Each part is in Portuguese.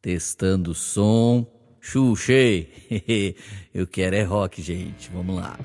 Testando o som. Xuxei. Eu quero é rock, gente. Vamos lá.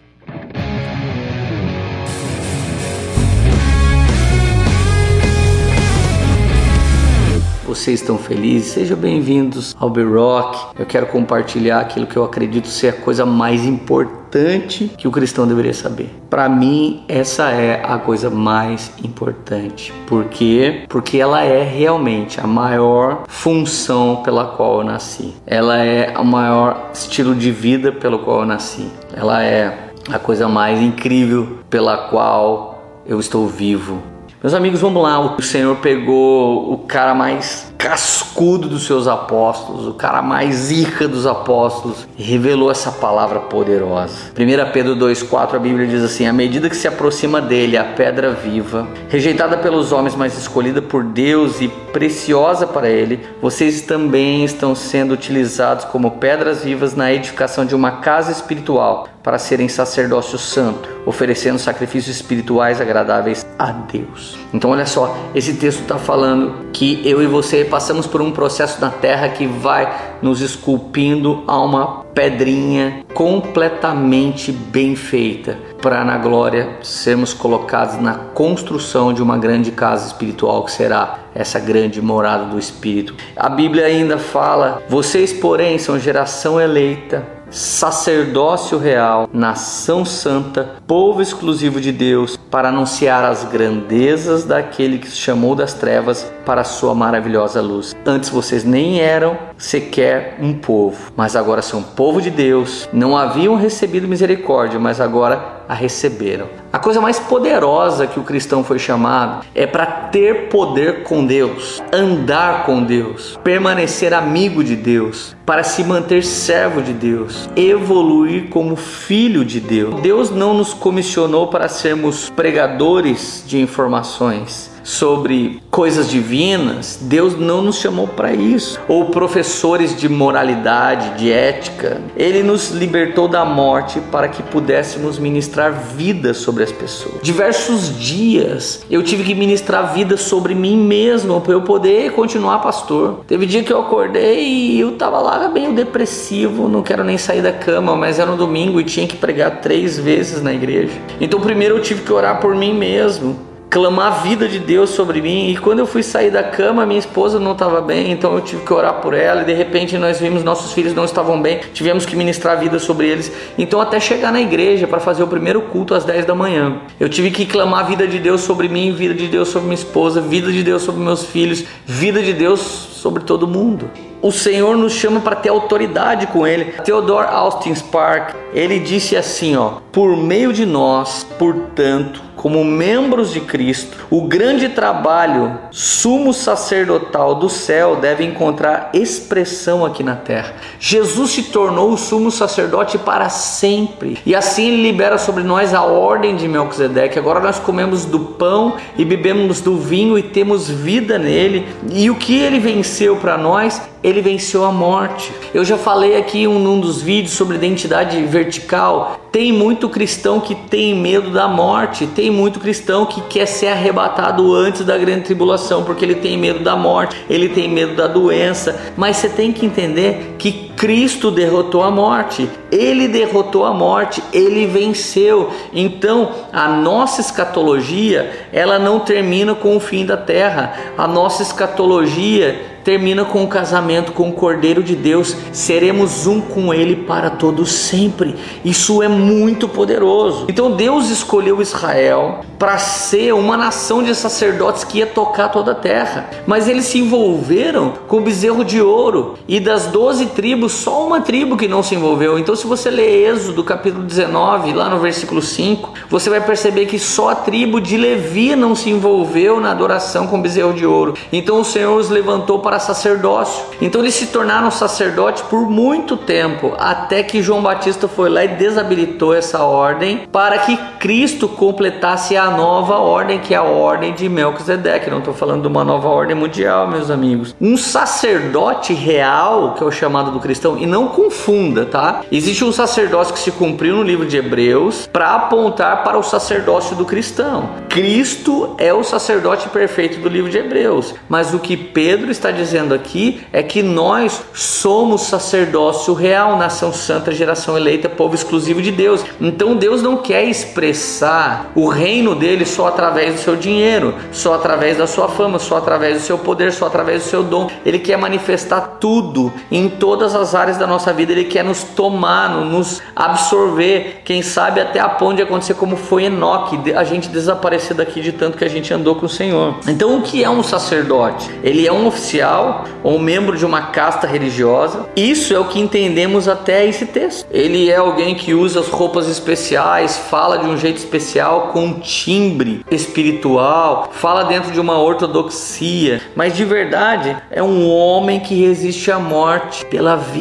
Vocês estão felizes? Sejam bem-vindos ao B-Rock. Eu quero compartilhar aquilo que eu acredito ser a coisa mais importante que o cristão deveria saber. Para mim, essa é a coisa mais importante. Por quê? Porque ela é realmente a maior função pela qual eu nasci. Ela é o maior estilo de vida pelo qual eu nasci. Ela é a coisa mais incrível pela qual eu estou vivo. Meus amigos, vamos lá. O Senhor pegou o cara mais cascudo dos seus apóstolos, o cara mais rica dos apóstolos, revelou essa palavra poderosa. 1 Pedro 2,4 a Bíblia diz assim: À medida que se aproxima dele a pedra viva, rejeitada pelos homens, mas escolhida por Deus e preciosa para ele, vocês também estão sendo utilizados como pedras vivas na edificação de uma casa espiritual para serem sacerdócio santo, oferecendo sacrifícios espirituais agradáveis a Deus. Então, olha só, esse texto está falando que eu e você passamos por um processo na terra que vai nos esculpindo a uma pedrinha completamente bem feita para na glória sermos colocados na construção de uma grande casa espiritual que será essa grande morada do Espírito. A Bíblia ainda fala: vocês, porém, são geração eleita sacerdócio real, nação santa, povo exclusivo de Deus, para anunciar as grandezas daquele que se chamou das trevas para a sua maravilhosa luz. Antes vocês nem eram sequer um povo, mas agora são povo de Deus. Não haviam recebido misericórdia, mas agora a receberam. A coisa mais poderosa que o cristão foi chamado é para ter poder com Deus, andar com Deus, permanecer amigo de Deus, para se manter servo de Deus, evoluir como filho de Deus. Deus não nos comissionou para sermos pregadores de informações sobre coisas divinas, Deus não nos chamou para isso. Ou professores de moralidade, de ética. Ele nos libertou da morte para que pudéssemos ministrar vida sobre as pessoas. Diversos dias eu tive que ministrar vida sobre mim mesmo para eu poder continuar pastor. Teve dia que eu acordei e eu tava lá meio depressivo, não quero nem sair da cama, mas era um domingo e tinha que pregar três vezes na igreja. Então primeiro eu tive que orar por mim mesmo clamar a vida de Deus sobre mim. E quando eu fui sair da cama, minha esposa não estava bem, então eu tive que orar por ela. E de repente nós vimos nossos filhos não estavam bem, tivemos que ministrar vida sobre eles. Então, até chegar na igreja para fazer o primeiro culto às 10 da manhã, eu tive que clamar a vida de Deus sobre mim, vida de Deus sobre minha esposa, vida de Deus sobre meus filhos, vida de Deus sobre todo mundo o Senhor nos chama para ter autoridade com Ele. Theodore Austin Spark, ele disse assim, ó: por meio de nós, portanto, como membros de Cristo, o grande trabalho sumo sacerdotal do céu deve encontrar expressão aqui na terra. Jesus se tornou o sumo sacerdote para sempre, e assim ele libera sobre nós a ordem de Melquisedeque. Agora nós comemos do pão e bebemos do vinho e temos vida nele. E o que ele venceu para nós? Ele venceu a morte. Eu já falei aqui em um dos vídeos sobre identidade vertical. Tem muito cristão que tem medo da morte, tem muito cristão que quer ser arrebatado antes da grande tribulação, porque ele tem medo da morte, ele tem medo da doença. Mas você tem que entender que Cristo derrotou a morte, ele derrotou a morte, ele venceu. Então, a nossa escatologia, ela não termina com o fim da terra. A nossa escatologia termina com o casamento com o Cordeiro de Deus, seremos um com ele para todos sempre. Isso é muito poderoso. Então Deus escolheu Israel para ser uma nação de sacerdotes que ia tocar toda a terra, mas eles se envolveram com o bezerro de ouro e das doze tribos, só uma tribo que não se envolveu. Então, se você ler Êxodo capítulo 19, lá no versículo 5, você vai perceber que só a tribo de Levi não se envolveu na adoração com bezerro de ouro. Então, o Senhor os levantou para sacerdócio. Então eles se tornaram sacerdotes por muito tempo, até que João Batista foi lá e desabilitou essa ordem para que Cristo completasse a nova ordem, que é a ordem de Melquisedeque. Não estou falando de uma nova ordem mundial, meus amigos. Um sacerdote real, que é o chamado do cristão, e não confunda, tá? Existe um sacerdócio que se cumpriu no livro de Hebreus para apontar para o sacerdócio do cristão. Cristo é o sacerdote perfeito do livro de Hebreus, mas o que Pedro está dizendo aqui é que nós somos sacerdócio real, nação santa, geração eleita, povo exclusivo de Deus. Então Deus não quer expressar o reino dele só através do seu dinheiro, só através da sua fama, só através do seu poder, só através do seu dom. Ele quer manifestar tudo em todas as áreas da nossa vida. Ele quer nos tomar, nos absorver. Quem sabe até a ponto de acontecer como foi Enoque, a gente desaparecer daqui de tanto que a gente andou com o Senhor. Então, o que é um sacerdote? Ele é um oficial ou um membro de uma casta religiosa. Isso é o que entendemos até esse texto. Ele é alguém que usa as roupas especiais, fala de um jeito especial, com um timbre espiritual, fala dentro de uma ortodoxia, mas de verdade é um homem que resiste à morte pela vida.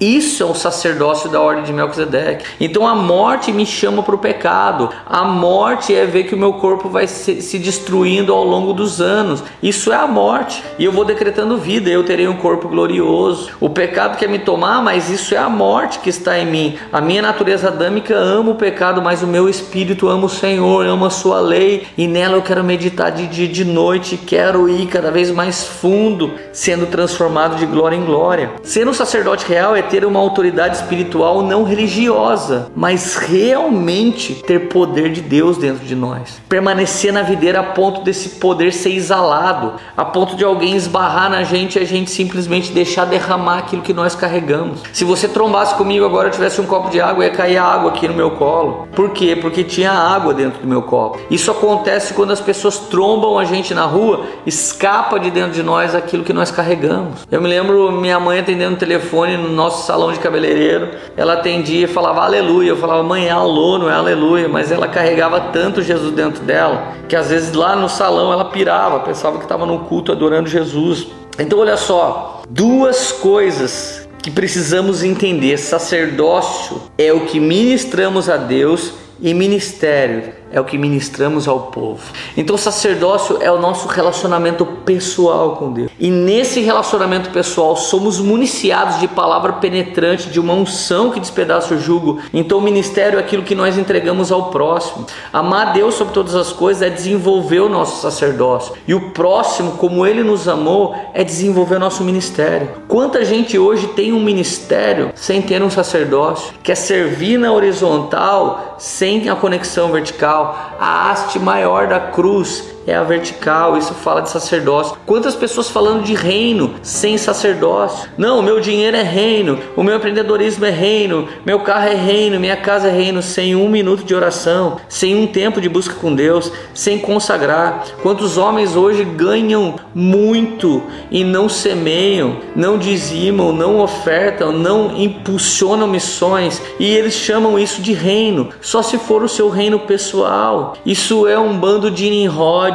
Isso é o sacerdócio da ordem de Melquisedeque. Então a morte me chama para o pecado. A morte é ver que o meu corpo vai se destruindo ao longo dos anos. Isso é a morte. E eu vou decretando vida. Eu terei um corpo glorioso. O pecado quer me tomar, mas isso é a morte que está em mim. A minha natureza adâmica ama o pecado, mas o meu espírito ama o Senhor, ama a sua lei. E nela eu quero meditar de dia e de noite. Quero ir cada vez mais fundo, sendo transformado de glória em glória. Ser um sacerdote real é ter uma autoridade espiritual não religiosa, mas realmente ter poder de Deus dentro de nós. Permanecer na videira a ponto desse poder ser exalado, a ponto de alguém esbarrar na gente e a gente simplesmente deixar derramar aquilo que nós carregamos. Se você trombasse comigo agora, eu tivesse um copo de água, ia cair água aqui no meu colo. Por quê? Porque tinha água dentro do meu copo. Isso acontece quando as pessoas trombam a gente na rua, escapa de dentro de nós aquilo que nós carregamos. Eu me lembro minha mãe atendendo o telefone no nosso salão de cabeleireiro, ela atendia e falava aleluia. Eu falava, mãe, é alô, não é aleluia, mas ela carregava tanto Jesus dentro dela que às vezes lá no salão ela pirava, pensava que estava no culto adorando Jesus. Então, olha só, duas coisas que precisamos entender: sacerdócio é o que ministramos a Deus e ministério é o que ministramos ao povo. Então, sacerdócio é o nosso relacionamento pessoal com Deus. E nesse relacionamento pessoal, somos municiados de palavra penetrante, de uma unção que despedaça o jugo. Então, o ministério é aquilo que nós entregamos ao próximo. Amar Deus sobre todas as coisas é desenvolver o nosso sacerdócio. E o próximo, como ele nos amou, é desenvolver o nosso ministério. Quanta gente hoje tem um ministério sem ter um sacerdócio, quer servir na horizontal sem a conexão vertical a haste maior da cruz é a vertical, isso fala de sacerdócio. Quantas pessoas falando de reino sem sacerdócio? Não, o meu dinheiro é reino, o meu empreendedorismo é reino, meu carro é reino, minha casa é reino, sem um minuto de oração, sem um tempo de busca com Deus, sem consagrar. Quantos homens hoje ganham muito e não semeiam, não dizimam, não ofertam, não impulsionam missões e eles chamam isso de reino, só se for o seu reino pessoal. Isso é um bando de Nimrod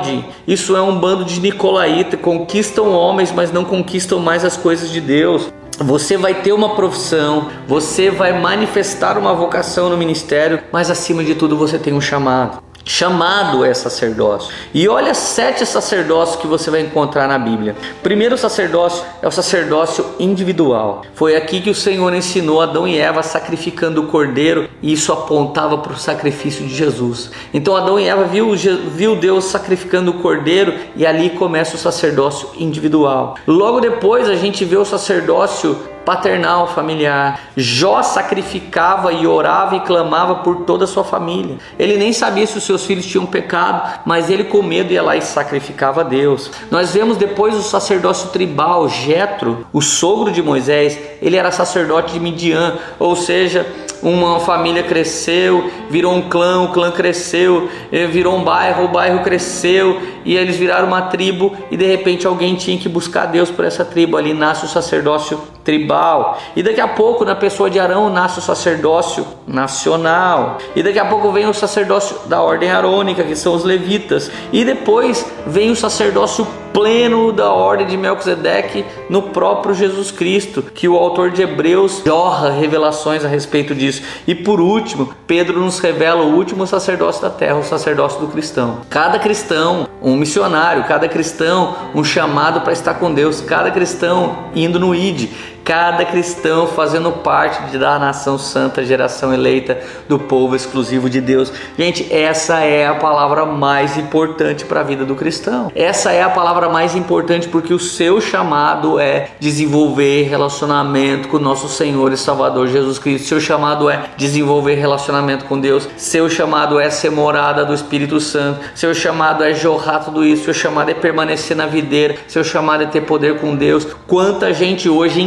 isso é um bando de nicolaíta, conquistam homens, mas não conquistam mais as coisas de Deus. Você vai ter uma profissão, você vai manifestar uma vocação no ministério, mas acima de tudo você tem um chamado chamado é sacerdócio. E olha sete sacerdócios que você vai encontrar na Bíblia. Primeiro sacerdócio é o sacerdócio individual. Foi aqui que o Senhor ensinou Adão e Eva sacrificando o cordeiro e isso apontava para o sacrifício de Jesus. Então Adão e Eva viu, viu Deus sacrificando o cordeiro e ali começa o sacerdócio individual. Logo depois a gente vê o sacerdócio paternal, familiar. Jó sacrificava e orava e clamava por toda a sua família. Ele nem sabia se os seus filhos tinham pecado, mas ele com medo ia lá e sacrificava a Deus. Nós vemos depois o sacerdócio tribal, Jetro, o sogro de Moisés, ele era sacerdote de Midian, ou seja, uma família cresceu, virou um clã, o clã cresceu, eh, virou um bairro, o bairro cresceu e eles viraram uma tribo e de repente alguém tinha que buscar Deus por essa tribo. Ali nasce o sacerdócio tribal. E daqui a pouco, na pessoa de Arão, nasce o sacerdócio nacional. E daqui a pouco vem o sacerdócio da ordem arônica, que são os levitas. E depois vem o sacerdócio pleno da ordem de Melquisedeque no próprio Jesus Cristo, que o autor de Hebreus jorra revelações a respeito disso. E por último, Pedro nos revela o último sacerdócio da terra, o sacerdócio do cristão. Cada cristão, um missionário, cada cristão, um chamado para estar com Deus, cada cristão indo no ID cada cristão fazendo parte da nação santa, geração eleita do povo exclusivo de Deus. Gente, essa é a palavra mais importante para a vida do cristão. Essa é a palavra mais importante porque o seu chamado é desenvolver relacionamento com nosso Senhor e Salvador Jesus Cristo. Seu chamado é desenvolver relacionamento com Deus. Seu chamado é ser morada do Espírito Santo. Seu chamado é jorrar tudo isso. Seu chamado é permanecer na videira. Seu chamado é ter poder com Deus. Quanta gente hoje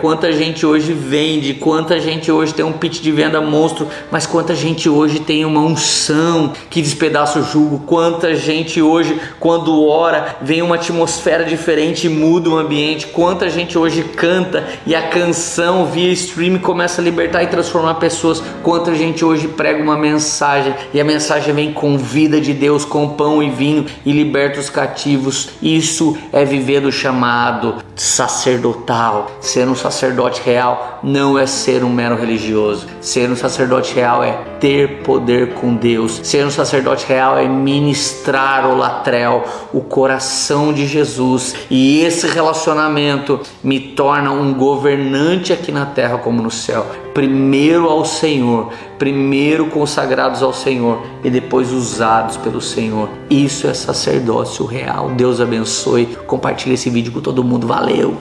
quanta gente hoje vende, quanta gente hoje tem um pitch de venda monstro, mas quanta gente hoje tem uma unção que despedaça o jugo. Quanta gente hoje, quando ora, vem uma atmosfera diferente e muda o ambiente. Quanta gente hoje canta e a canção via stream começa a libertar e transformar pessoas. Quanta gente hoje prega uma mensagem e a mensagem vem com vida de Deus, com pão e vinho e liberta os cativos. Isso é viver do chamado sacerdotal. Ser um sacerdote real não é ser um mero religioso. Ser um sacerdote real é ter poder com Deus. Ser um sacerdote real é ministrar o latrel, o coração de Jesus. E esse relacionamento me torna um governante aqui na terra como no céu. Primeiro ao Senhor, primeiro consagrados ao Senhor e depois usados pelo Senhor. Isso é sacerdócio real. Deus abençoe. Compartilhe esse vídeo com todo mundo. Valeu!